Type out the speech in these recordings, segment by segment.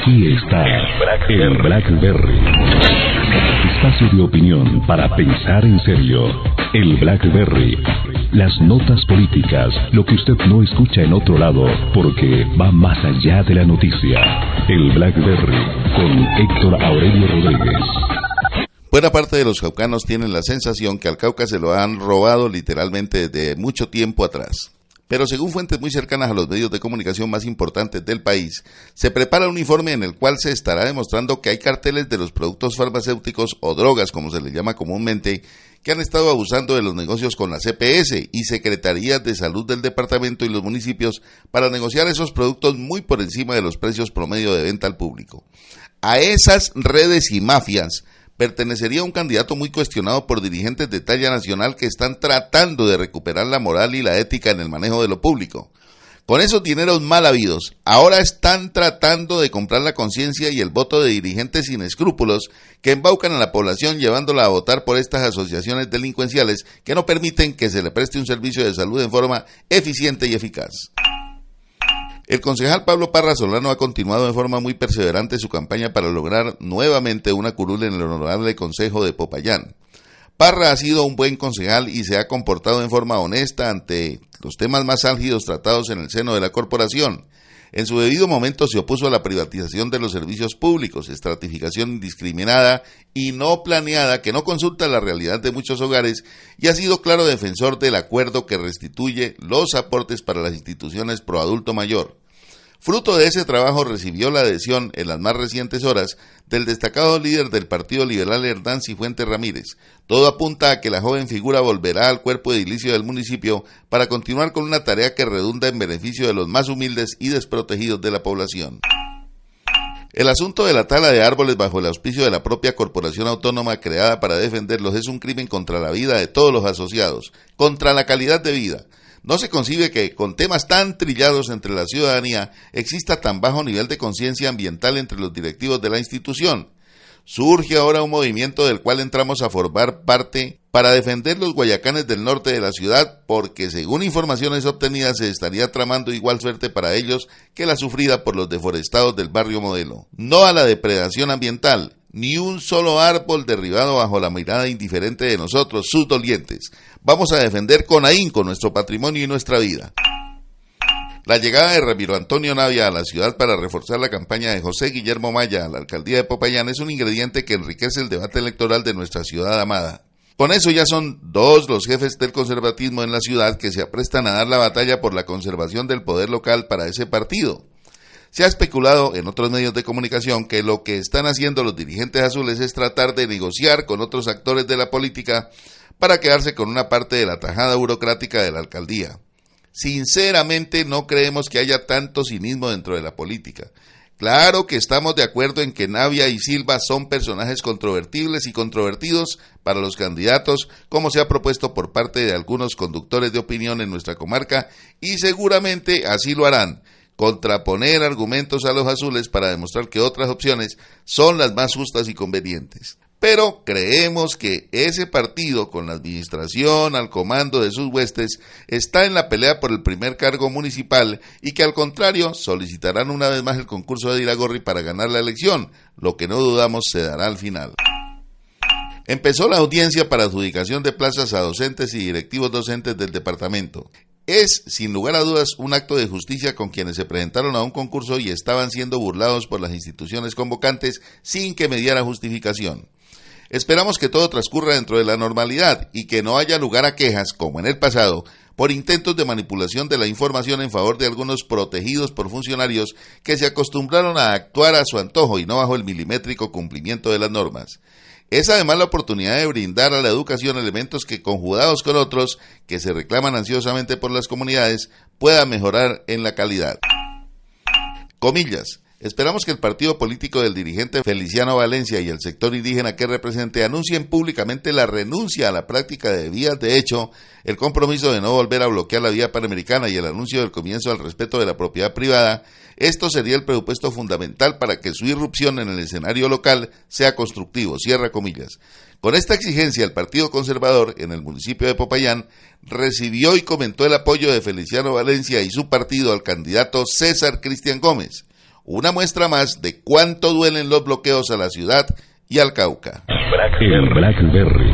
Aquí está el Blackberry. Espacio de opinión para pensar en serio. El Blackberry. Las notas políticas, lo que usted no escucha en otro lado, porque va más allá de la noticia. El Blackberry con Héctor Aurelio Rodríguez. Buena parte de los caucanos tienen la sensación que al Cauca se lo han robado literalmente desde mucho tiempo atrás. Pero según fuentes muy cercanas a los medios de comunicación más importantes del país, se prepara un informe en el cual se estará demostrando que hay carteles de los productos farmacéuticos o drogas, como se les llama comúnmente, que han estado abusando de los negocios con la CPS y Secretarías de Salud del departamento y los municipios para negociar esos productos muy por encima de los precios promedio de venta al público. A esas redes y mafias pertenecería a un candidato muy cuestionado por dirigentes de talla nacional que están tratando de recuperar la moral y la ética en el manejo de lo público. Con esos dineros mal habidos, ahora están tratando de comprar la conciencia y el voto de dirigentes sin escrúpulos que embaucan a la población llevándola a votar por estas asociaciones delincuenciales que no permiten que se le preste un servicio de salud en forma eficiente y eficaz. El concejal Pablo Parra Solano ha continuado de forma muy perseverante su campaña para lograr nuevamente una curul en el honorable Consejo de Popayán. Parra ha sido un buen concejal y se ha comportado en forma honesta ante los temas más álgidos tratados en el seno de la corporación. En su debido momento se opuso a la privatización de los servicios públicos, estratificación indiscriminada y no planeada que no consulta la realidad de muchos hogares y ha sido claro defensor del acuerdo que restituye los aportes para las instituciones pro adulto mayor. Fruto de ese trabajo recibió la adhesión en las más recientes horas del destacado líder del Partido Liberal Hernán Cifuentes Ramírez. Todo apunta a que la joven figura volverá al cuerpo edilicio del municipio para continuar con una tarea que redunda en beneficio de los más humildes y desprotegidos de la población. El asunto de la tala de árboles bajo el auspicio de la propia corporación autónoma creada para defenderlos es un crimen contra la vida de todos los asociados, contra la calidad de vida, no se concibe que con temas tan trillados entre la ciudadanía exista tan bajo nivel de conciencia ambiental entre los directivos de la institución. Surge ahora un movimiento del cual entramos a formar parte para defender los guayacanes del norte de la ciudad porque según informaciones obtenidas se estaría tramando igual suerte para ellos que la sufrida por los deforestados del barrio modelo. No a la depredación ambiental, ni un solo árbol derribado bajo la mirada indiferente de nosotros, sus dolientes. Vamos a defender con ahínco nuestro patrimonio y nuestra vida. La llegada de Ramiro Antonio Navia a la ciudad para reforzar la campaña de José Guillermo Maya a la alcaldía de Popayán es un ingrediente que enriquece el debate electoral de nuestra ciudad amada. Con eso ya son dos los jefes del conservatismo en la ciudad que se aprestan a dar la batalla por la conservación del poder local para ese partido. Se ha especulado en otros medios de comunicación que lo que están haciendo los dirigentes azules es tratar de negociar con otros actores de la política para quedarse con una parte de la tajada burocrática de la alcaldía. Sinceramente no creemos que haya tanto cinismo dentro de la política. Claro que estamos de acuerdo en que Navia y Silva son personajes controvertibles y controvertidos para los candidatos, como se ha propuesto por parte de algunos conductores de opinión en nuestra comarca, y seguramente así lo harán contraponer argumentos a los azules para demostrar que otras opciones son las más justas y convenientes. Pero creemos que ese partido, con la administración al comando de sus huestes, está en la pelea por el primer cargo municipal y que al contrario solicitarán una vez más el concurso de Iragorri para ganar la elección, lo que no dudamos se dará al final. Empezó la audiencia para adjudicación de plazas a docentes y directivos docentes del departamento. Es, sin lugar a dudas, un acto de justicia con quienes se presentaron a un concurso y estaban siendo burlados por las instituciones convocantes sin que mediara justificación. Esperamos que todo transcurra dentro de la normalidad y que no haya lugar a quejas, como en el pasado, por intentos de manipulación de la información en favor de algunos protegidos por funcionarios que se acostumbraron a actuar a su antojo y no bajo el milimétrico cumplimiento de las normas. Es además la oportunidad de brindar a la educación elementos que, conjugados con otros que se reclaman ansiosamente por las comunidades, puedan mejorar en la calidad. Comillas. Esperamos que el partido político del dirigente Feliciano Valencia y el sector indígena que represente anuncien públicamente la renuncia a la práctica de vías de hecho, el compromiso de no volver a bloquear la vía panamericana y el anuncio del comienzo al respeto de la propiedad privada. Esto sería el presupuesto fundamental para que su irrupción en el escenario local sea constructivo. Cierra comillas. Con esta exigencia, el Partido Conservador en el municipio de Popayán recibió y comentó el apoyo de Feliciano Valencia y su partido al candidato César Cristian Gómez. Una muestra más de cuánto duelen los bloqueos a la ciudad y al Cauca. El Blackberry.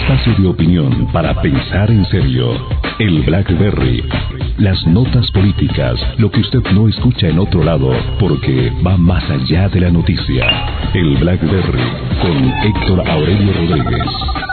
Espacio de opinión para pensar en serio. El Blackberry. Las notas políticas, lo que usted no escucha en otro lado, porque va más allá de la noticia. El Blackberry con Héctor Aurelio Rodríguez.